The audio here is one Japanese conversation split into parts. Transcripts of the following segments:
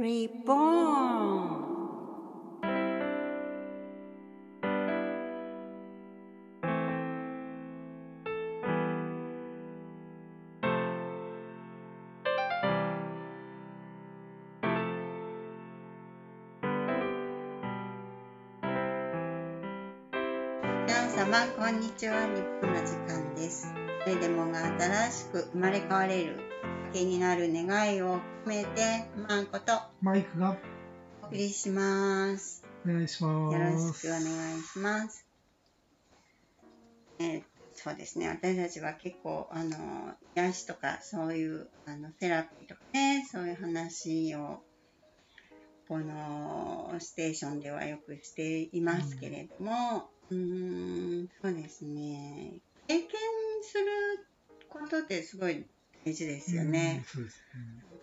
Reborn 皆様、こんにちは。日本の時間です。誰でもが新しく生まれ変われる、気になる願いを込めて、まんことマイクがお送りします。お願いします。よろしくお願いします。えーそうですね。私たちは結構、あの、癒しとか、そういう、あの、セラピーとかね、そういう話を、この、ステーションではよくしていますけれども、うーん、そうですね。経験することってすごい大事ですよね。うんそうです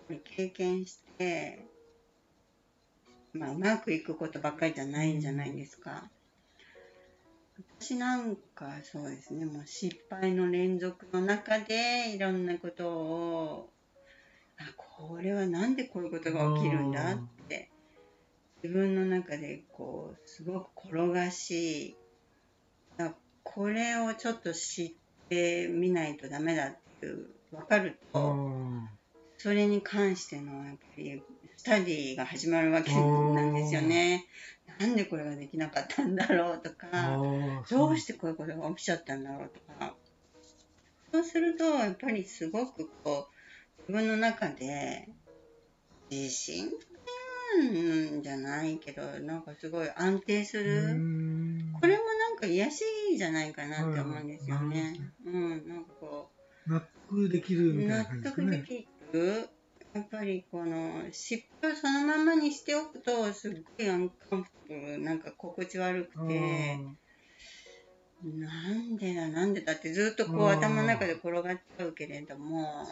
ね。経験して、まあ、うまくいくことばっかりじゃないんじゃないですか。私なんかそうですね、もう失敗の連続の中でいろんなことを、あ、これはなんでこういうことが起きるんだって、自分の中でこう、すごく転がし、あこれをちょっと知ってみないとダメだっていう、わかる。あと、ー。それに関してのやっぱりスタディが始まるわけなんですよね。なんでこれができなかったんだろうとか、どうしてこういうことが起きちゃったんだろうとか。そうすると、やっぱりすごくこう、自分の中で自信うんじゃないけど、なんかすごい安定する。ん。これもなんか癒しじゃないかなって思うんですよね。うん、なんかこう、納得できるみたい納な感じですね。得できる。やっぱりこの失敗をそのままにしておくとすっごいアンカンフなんか心地悪くあてー。なんでだなんでだってずっとこう頭の中で転がっちゃうけれども。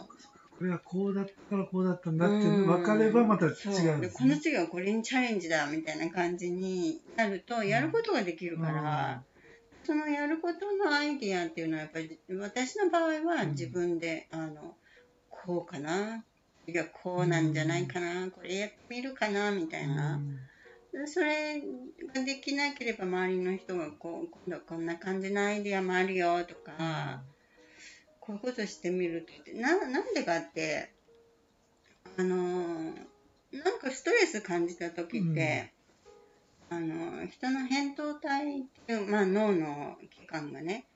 これはこうだったからこうだったんだってうん分かればまた違うこのね。次はこれにチャレンジだみたいな感じになるとやることができるから、そのやることのアイディアっていうのはやっぱり私の場合は自分で、あのこうかないやこうなんじゃないかな、これやってみるかなみたいな、それができなければ周りの人がこう今度はこんな感じのアイディアもあるよとか、こういうことしてみるってななんでかってあのなんかストレス感じた時って、あの人の扁桃体っていう、まあ、脳の器官がね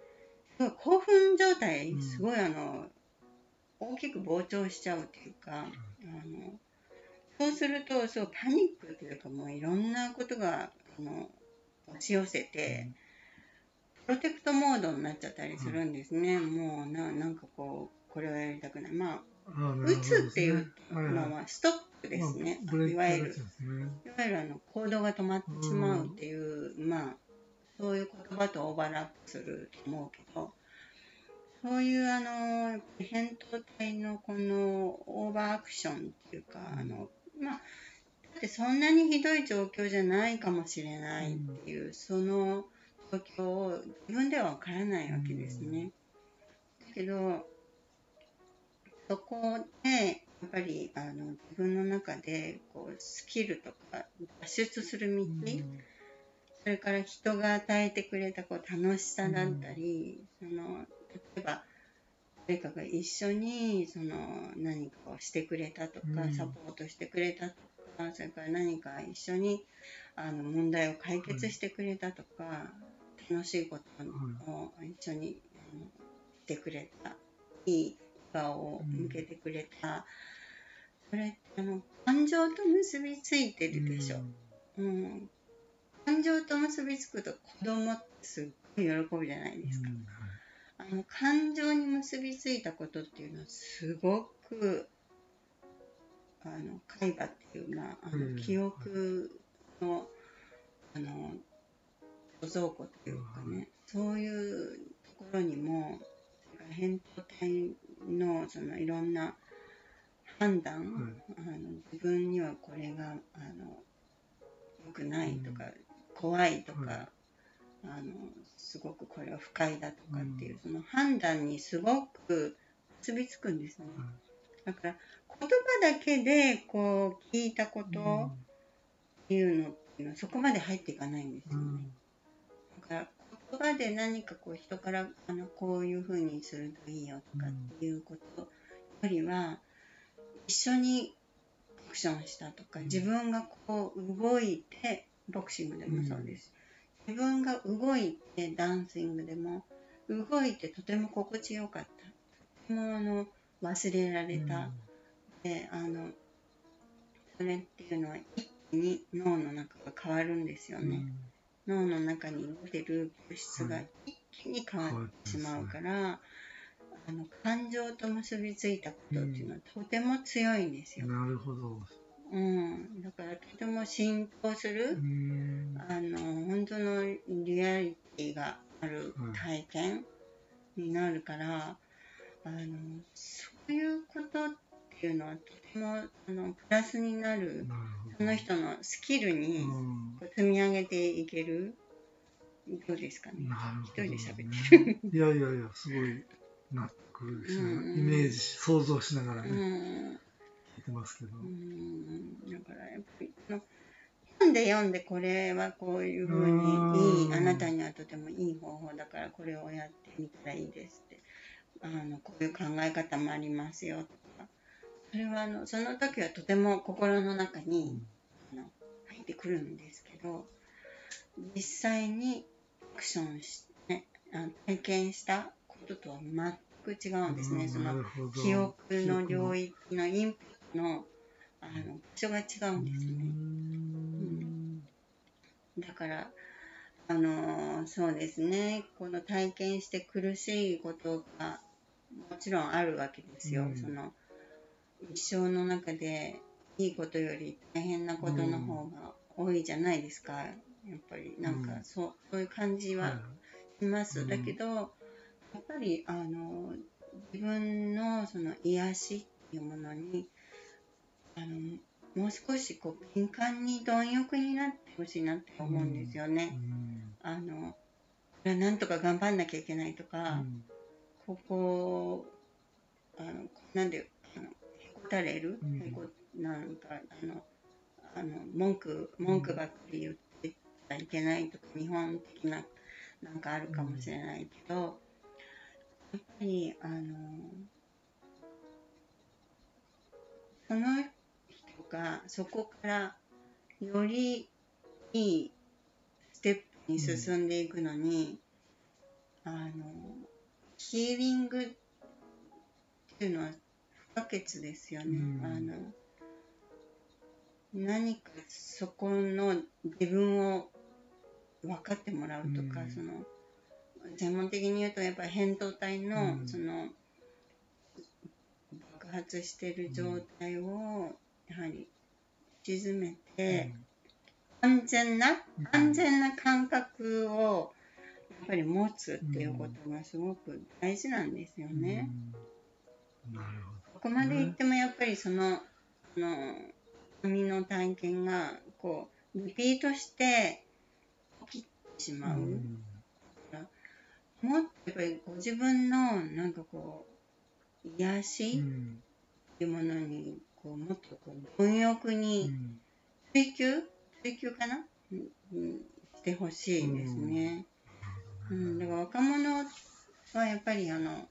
すごい興奮状態うん。すごいあの、大きく膨張しちゃうっていうか、あのそうするとそうパニックというかもういろんなことがあの押し寄せて、プロテクトモードになっちゃったりするんですね、もうななんかこうこれはやりたくない。まあ打つっていうのはストップですね、まあいわゆるね。いわゆるあの行動が止まってしまうっていう、まあそういう言葉とオーバーラップすると思うけどそういうあの扁桃体のこのオーバーアクションっていうか、あのまあだってそんなにひどい状況じゃないかもしれないっていう、その状況を自分では分からないわけですね。だけどそこでやっぱりあの自分の中でこうスキルとか脱出する道、それから人が与えてくれたこう楽しさだったり、その例えば誰かが一緒にその何かをしてくれたとか、うん。サポートしてくれたとかそれから何か一緒にあの問題を解決してくれたとか、楽しいことを一緒にしてくれた。いい笑顔を向けてくれた、それってあの感情と結びついてるでしょ。うん、感情と結びつくと子供ってすっごい喜ぶじゃないですか。あの感情に結びついたことっていうのはすごくあの海馬っていう、まあ、の記憶のあの貯蔵庫っていうかね、そういうところにも扁桃体のそのいろんな判断、あの自分にはこれがあの良くないとか、怖いとか、はい。あのすごくこれは不快だとかっていう、その判断にすごく結びつくんですね。だから言葉だけでこう聞いたことっていうのっていうのはそこまで入っていかないんですよね。うん。だから言葉で何かこう人からあのこういうふうにするといいよとかっていうことよりは一緒にアクションしたとかうん。自分がこう動いてボクシングでもそうです、自分が動いてダンシングでも動いてとても心地よかった。とてもあの忘れられた、であのそれっていうのは一気に脳の中が変わるんですよね。脳の中に出てる物質が一気に変わってしまうから、あの感情と結びついたことっていうのはとても強いんですよ。なるほど。うん、だからとても浸透すうる、んあの本当のリアリティがある体験になるから、あのそういうことっていうのはとてもあのプラスになる。その人のスキルに積み上げていける？どうですかね？なるほど、ね。一人で喋っていやいやいや、すごい納得ですね。うん。うんイメージし、想像しながらうね、ん。聞いてますけど。うん。だからやっぱりあの読んで読んでこれはこういうふううんにいいあなたにはとてもいい方法だからこれをやってみたらいいですって。あのこういう考え方もありますよとかそれはあのその時はとても心の中に、あの入ってくるんですけど実際にアクションして、あの体験したこととは全く違うんですね。うんその記憶の領域のインプットのあの場所が違うんですね。うんだから、あのそうですね、この体験して苦しいことがもちろんあるわけですよ。うんその一生の中でいいことより大変なことの方が多いじゃないですか。やっぱりなんかうんそう,、そういう感じはします。うんだけど、やっぱりあの自分のその癒しっていうものにあのもう少しこう敏感に貪欲になってほしいなって思うんですよね。あのなんとか頑張んなきゃいけないとうか、んここあのなんでたれる、うん。なんかあのあの文句文句ばっかり言ってはいけないとか日本的ななんかあるかもしれないけど、やっぱりあのその人がそこからよりいいステップに進んでいくのに、あのヒーリングっていうのは不可欠ですよね。うん。あの何かそこの自分を分かってもらうとか、うん。その専門的に言うとやっぱり扁桃体の、うん。その爆発してる状態をやはり沈めて、安全な安全な感覚をやっぱり持つっていうことがすごく大事なんですよね。うん。なるここまで行ってもやっぱりその、その、海の体験が、こう、リピートして起きてし。まう。うんもっとやっぱりご自分の、なんかこう、癒しっうんていうものに、こう、もっとこう、貪欲うにん追求？追求かな、うんうんしてほしいですね。うん、だから若者はやっぱりあの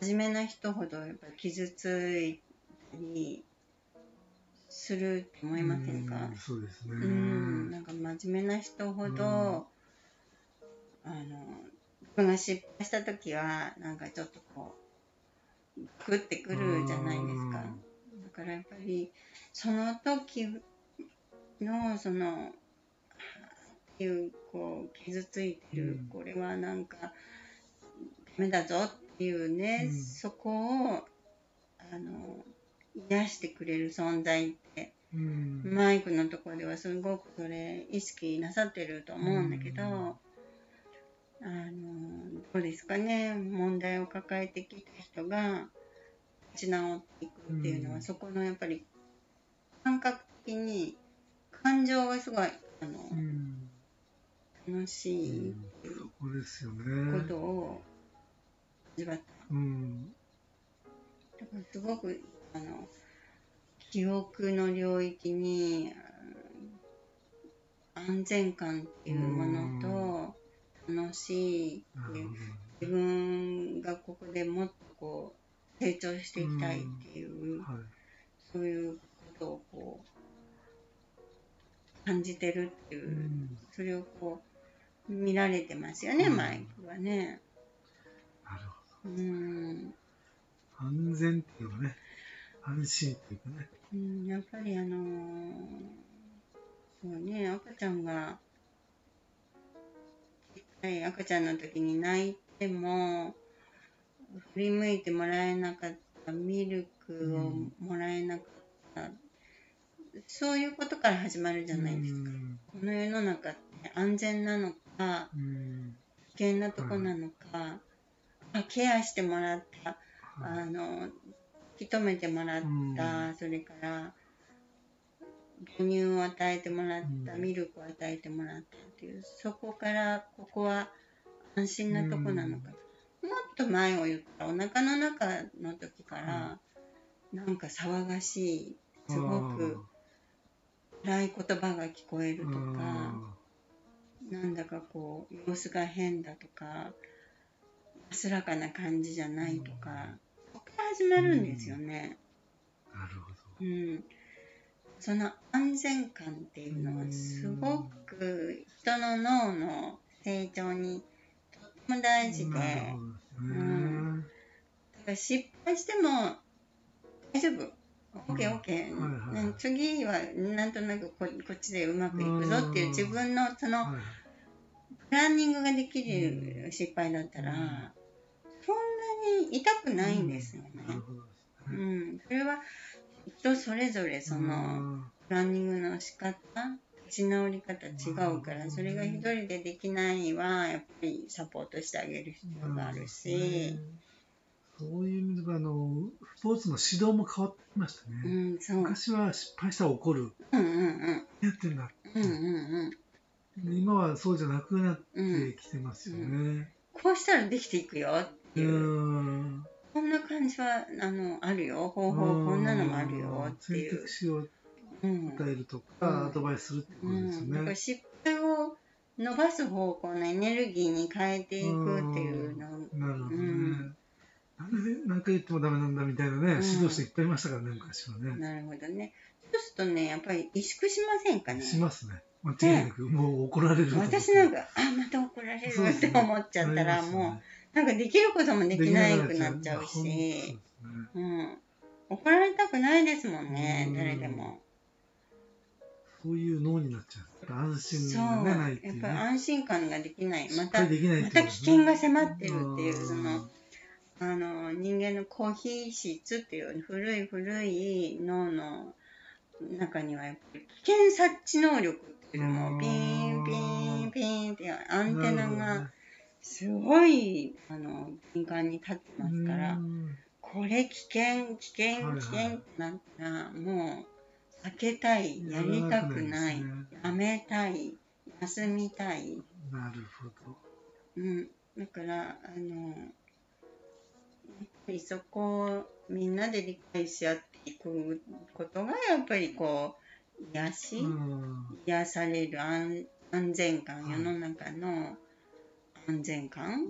真面目な人ほどやっぱり傷ついたりするって思いませんか？うんそうですね。うん、なんか真面目な人ほど、あの自分が失敗した時はなんかちょっとこうグってくるじゃないですか。だからやっぱりその時のそのっていうこう傷ついてる、うんこれはなんかダメだぞっていうね、うん。そこをあの癒してくれる存在ってうん。マイクのところではすごくそれ意識なさってると思うんだけど、うん。あのどうですかね？問題を抱えてきた人が立ち直っていくっていうのは、うん。そこのやっぱり感覚的に感情がすごいあの、うん。楽しいそこ。とを味わった。うんだからすごくああの記憶の領域に安全感っていうものと楽しいなるほど。自分がここでもっとこう成長していきたいっていう、はい。そういうことをこう感じてるっていうう、んそれをこう見られてますよね、うんマイクはね。うん、ど。安全っていうのはね、安心っていうかね。うん、やっぱりあのーそうね、赤ちゃんが、赤ちゃんの時に泣いても、振り向いてもらえなかった、ミルクをもらえなかった、そういうことから始まるじゃないですか。うんこの世の中って安全なのか、うん。危険なとこなのか、あケアしてもらった、あの、引き止めてもらった、それから、母乳を与えてもらった、うん。ミルクを与えてもらったっていう、そこから、ここは安心なとこなのか。もっと前を言ったら、お腹の中の時から、なんか騒がしい、すごく暗い言葉が聞こえるとか、なんだかこう、様子が変だとか、安らかな感じじゃないとか、ここから始まるんですよね。なるほど。うん。その安全感っていうのはすごく人の脳の成長にとっても大事で。うんから失敗しても大丈夫。オッケーオッケーはいはいうん次はなんとなくここっちでうまくいくぞっていう自分のそのプランニングができる失敗だったら、に痛くないんですよね。うね。ん、それは人それぞれそのプランニングの仕方立ち直り方違うからそれが一人でできないはやっぱりサポートしてあげる必要があるし、そういう意味ではあのスポーツの指導も変わってきましたうね。んそう昔は失敗したら怒る。うんうんやってんだ。うんうんうん今はそうじゃなくなっうんうんてきてますよね。こうしたらできていくよってういう、ん。こんな感じはあのあるよ方法こんなのもあるよってい選う択、肢をうん与えるとうんか、アドバイスするってことですようん、だか。失敗を伸ばす方向のエネルギーに変えていくっていうのなるほどね。うんなんで何回言ってもダメなんだみたいなね、うん指導者いっぱいいましたからね、昔はね。なるほどね。そうするとね、やっぱり萎縮しませんかね？しますね。間違いなく、もう怒られる。私なんか、あ、また怒られるって思っちゃったら、もう、なんかできることもできなくなっちゃうし、うん。怒られたくないですもんねう、ん誰でも。そういう脳になっちゃう。安心がね、ないってやっいうね。ぱ安心感ができない。また、しっかりできないっまた危険が迫ってるっていう、そうんの、あの、人間のコーヒー質っていう古い古い脳の中にはやっぱり危険察知能力っていうのもピーンピーンピーンってアンテナがすごいあの敏感に立ってますから、うん。これ危険危険危険ってなったらもう避けたいやりたくないやめたい休みたい。なるほど。うん、だからあのやっぱりそこをみんなで理解し合っていくことがやっぱりこう癒し、うん。癒される安安全感、はい。世の中の安全感？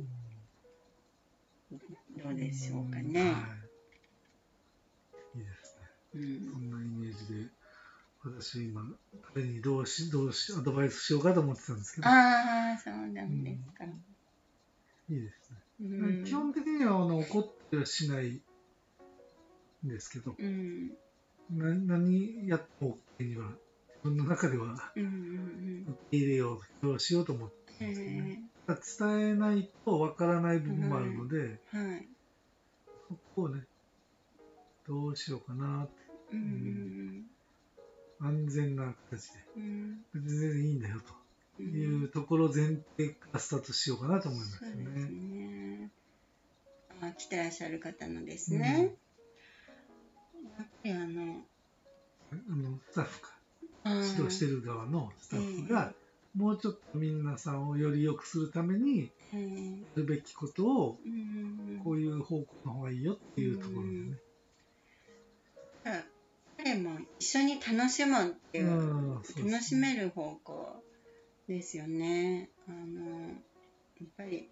どうでしょうかね。はい。いいですね。うんそんなイメージで、私今、彼にどうし、どうし、アドバイスしようかと思ってたんですけど、ああそうなんですか。いいですね。うん基本的にはあの怒ってはしないんですけど、うんな何やっても OK には、自分の中ではうんうん受け入れよう、どうしようと思ってうんますね。へただ伝えないとわからない部分もあるので、えはい。そこをね、どうしようかなって、うん安全な形で、うんうん。全然いいん。だよとうん。いうところを前提からスタートしようかなと思いますね。ね。あ、来てらっしゃる方のですね。やっぱりあの、あのスタッフか、指導してる側のスタッフが、もうちょっと皆さんをより良くするために、え。ーやるべきことをうんこういう方向の方がいいよっていうところでね。一緒に楽しむっていう、うね。楽しめる方向ですよね。あのやっぱり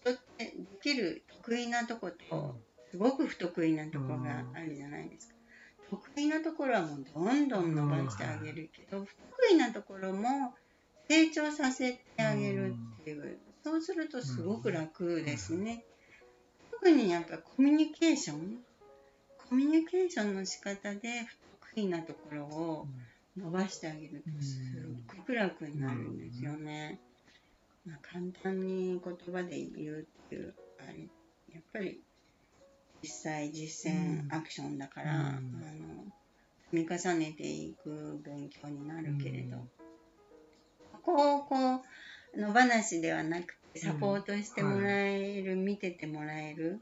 人ってできる得意なとこと、すごく不得意なところがあるじゃないですか。得意なところはもうどんどん伸ばしてあげるけど、不得意なところも成長させてあげるっていう、そうするとすごく楽ですね。特にやっぱコミュニケーション？コミュニケーションの仕方で不得意なところを伸ばしてあげるとすっごく楽になるんですよね。まあ、簡単に言葉で言うっていうあれやっぱり実際実践うん。アクションだから、うん。あの積み重ねていく勉強になるけれど、ここをこう野放しではなくてサポートしてもらえる、見ててもらえる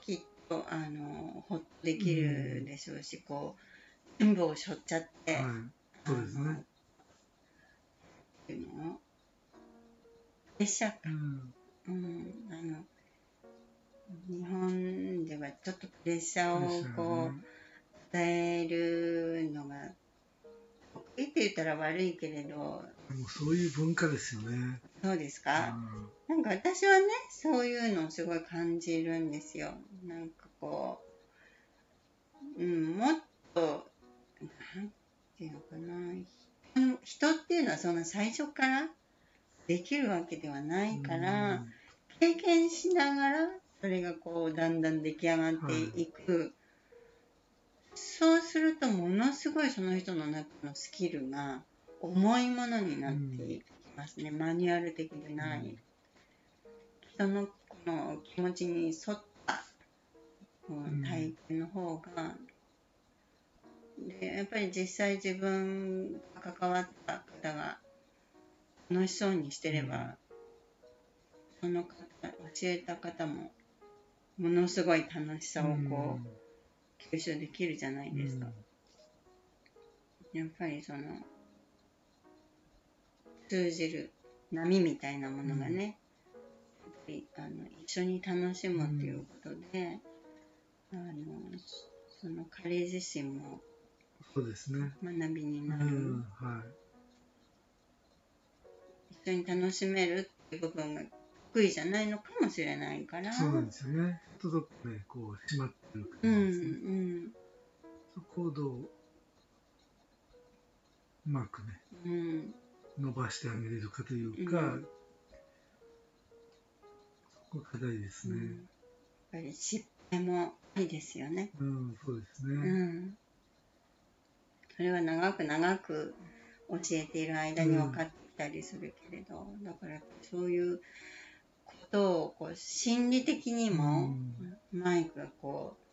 きっとあのほっとできるでしょうし、こう全部を背負っちゃって、はい、そうですね。っていうのプレッシャーか、うん。うん、あの日本ではちょっとプレッシャーをこう伝えるのが得意って言ったら悪いけれど。もうそういう文化ですよね。そうですうか、ん。なんか私はねそういうのをすごい感じるんですよ。なんかこう、うん、もっとなんていうのかな。人人っていうのはそんな最初からできるわけではないから、経験しながらそれがこうだんだん出来上がっていく、そうするとものすごいその人の中のスキルが重いものになっていきますね、マニュアル的でない、人のこの気持ちに沿ったこう体験の方が、でやっぱり実際自分が関わった方が楽しそうにしてれば、その方教えた方もものすごい楽しさをこう、吸収できるじゃないですか、やっぱりその通じる波みたいなものがね、やっぱりあの一緒に楽しむっていうことで、あのその彼自身もそうですね。学びにうなる、ん、は一緒に楽しめるっていう部分が得意じゃないのかもしれないからい。そうなんですよね。ちょっとね、こう、閉まってるう感んじですね。うんそこをどう、うまくね、うん伸ばしてあげれるかというか、うんそこ課題ですね。うんやっぱり失敗もいいですよね。うん、そうですうね。ん。それは長く長く教えている間に分かってきたりするけれど、だからそういうことをこう心理的にもマイクがこう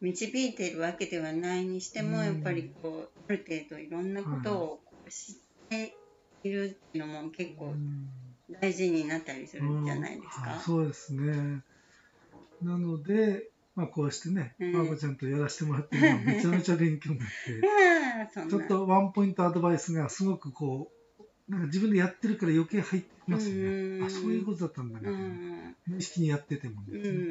導いているわけではないにしても、うん。やっぱりこうある程度いろんなことを知っているっていうのも結構うん。大事になったりするんじゃないですか。そうですね。なので、まあ、こうしてね、うん。まこちゃんとやらせてもらってめちゃめちゃ勉強になって、ちょっとワンポイントアドバイスがすごくこう、なんか自分でやってるから余計入ってきますね。あ、そういうことだったんだうな、ん。無意識にやっててもうですね。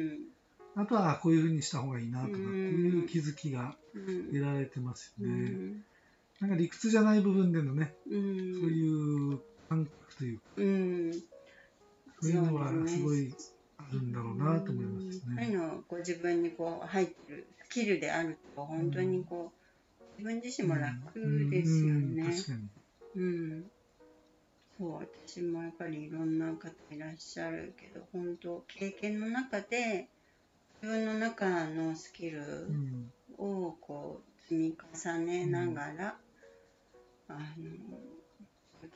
んあとは、あこういうふうにした方がいいなとかっていう気づきがうん得られてますうよね。んなんか理屈じゃない部分でのね、うんそういう感覚というか、うんそういうのはすごいあるんだろうなと思いますそういうね。のをこう自分にこう入ってるスキルであると本当にこう自分自身も楽ですよね。確かに。うん。そう私もやっぱりいろんな方いらっしゃるけど本当経験の中で自分の中のスキルうんをこう積み重ねながら、あの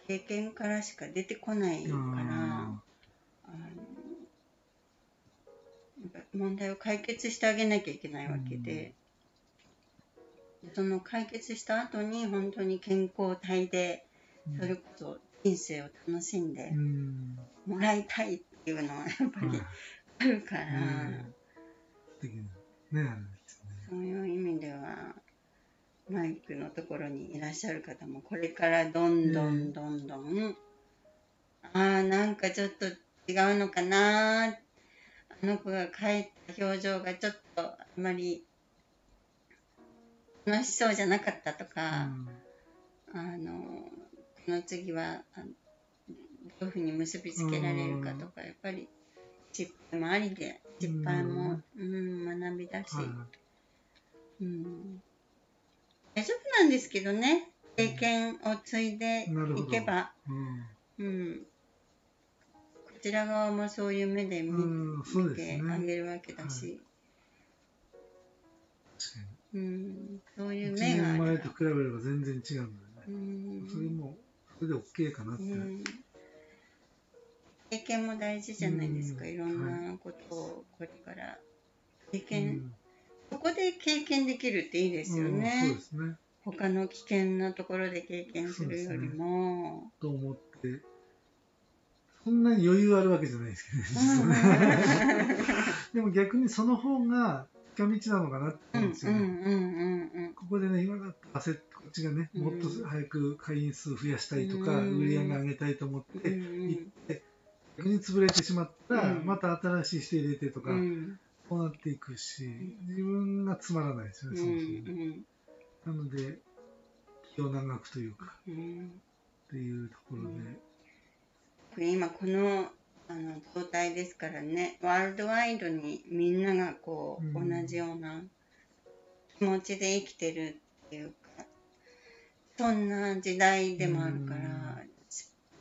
経験からしか出てこないから。ああの問題を解決してあげなきゃいけないわけで、その解決した後に本当に健康体でーそれこそ人生を楽しんでうん。もらいたいっていうのはやっぱりあるから、うん素敵なね、あるんですね。そういう意味ではマイクのところにいらっしゃる方もこれからどんどんどんどん、ああなんかちょっと違うのかなあの子が描いた表情がちょっとあまり楽しそうじゃなかったとうか、んあのこの次はあどういうふうに結びつけられるかとか、やっぱり失敗もありで失敗も、うん。学びだし、はい。うん、大丈夫なんですけどね。経験を継いでいけば、うん。うん、こちら側もそういう目で見,、見てあげるわけだし、うん、そういうに1目があ前と比べれば全然違うんだよね、うん。それもそれで OK かなって、うん経験も大事じゃないですか、うん。いろんなことをこれから。経う験、ん。そこで経験できるっていいですようんね、そうですね。他の危険なところで経験するよりも、と思って。そんなに余裕あるわけじゃないですけどね。でも逆にその方が近道なのかなって思うんですよね、ここでね今だって焦ってこっちがねうん。もっと早く会員数増やしたいとか、うん。売り上げ上げたいと思っうんて行って、逆に潰れてしまったら、うん。また新しい人入れてとか、うん。こうなっていくし自分がつまらないですよね、うんそもそも。ねなので気を長くというかうん。っていうところで、今このあの状態ですからねワールドワイドにみんながこう、うん。同じような気持ちで生きてるっていうかそんな時代でもあるから、うん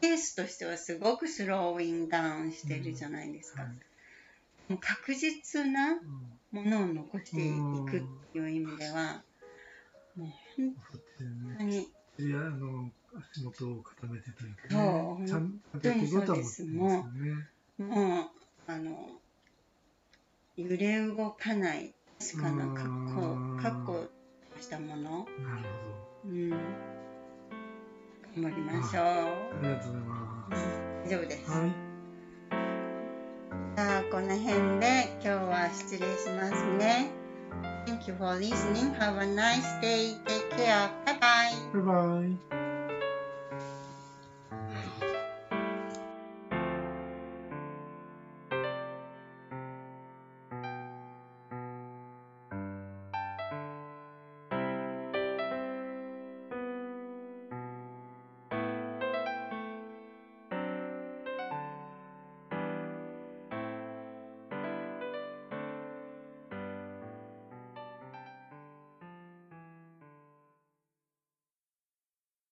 ペースとしてはすごくスローインダウンしてるじゃないですか、はい。もう確実なうんものを残していくっていう意味では、もう本当にいやあの足元を固めてというかそうねちゃんとやっていこうとは思ってます。よね。もうあの揺れ動かない確かな確うん。固確固としたもの、なるうん、頑張りましょうありがとうございま大丈夫です、す。はいさあこの辺で今日は失礼しますね Thank you for listening. Have a nice day. Take care. Bye bye. バイバイ。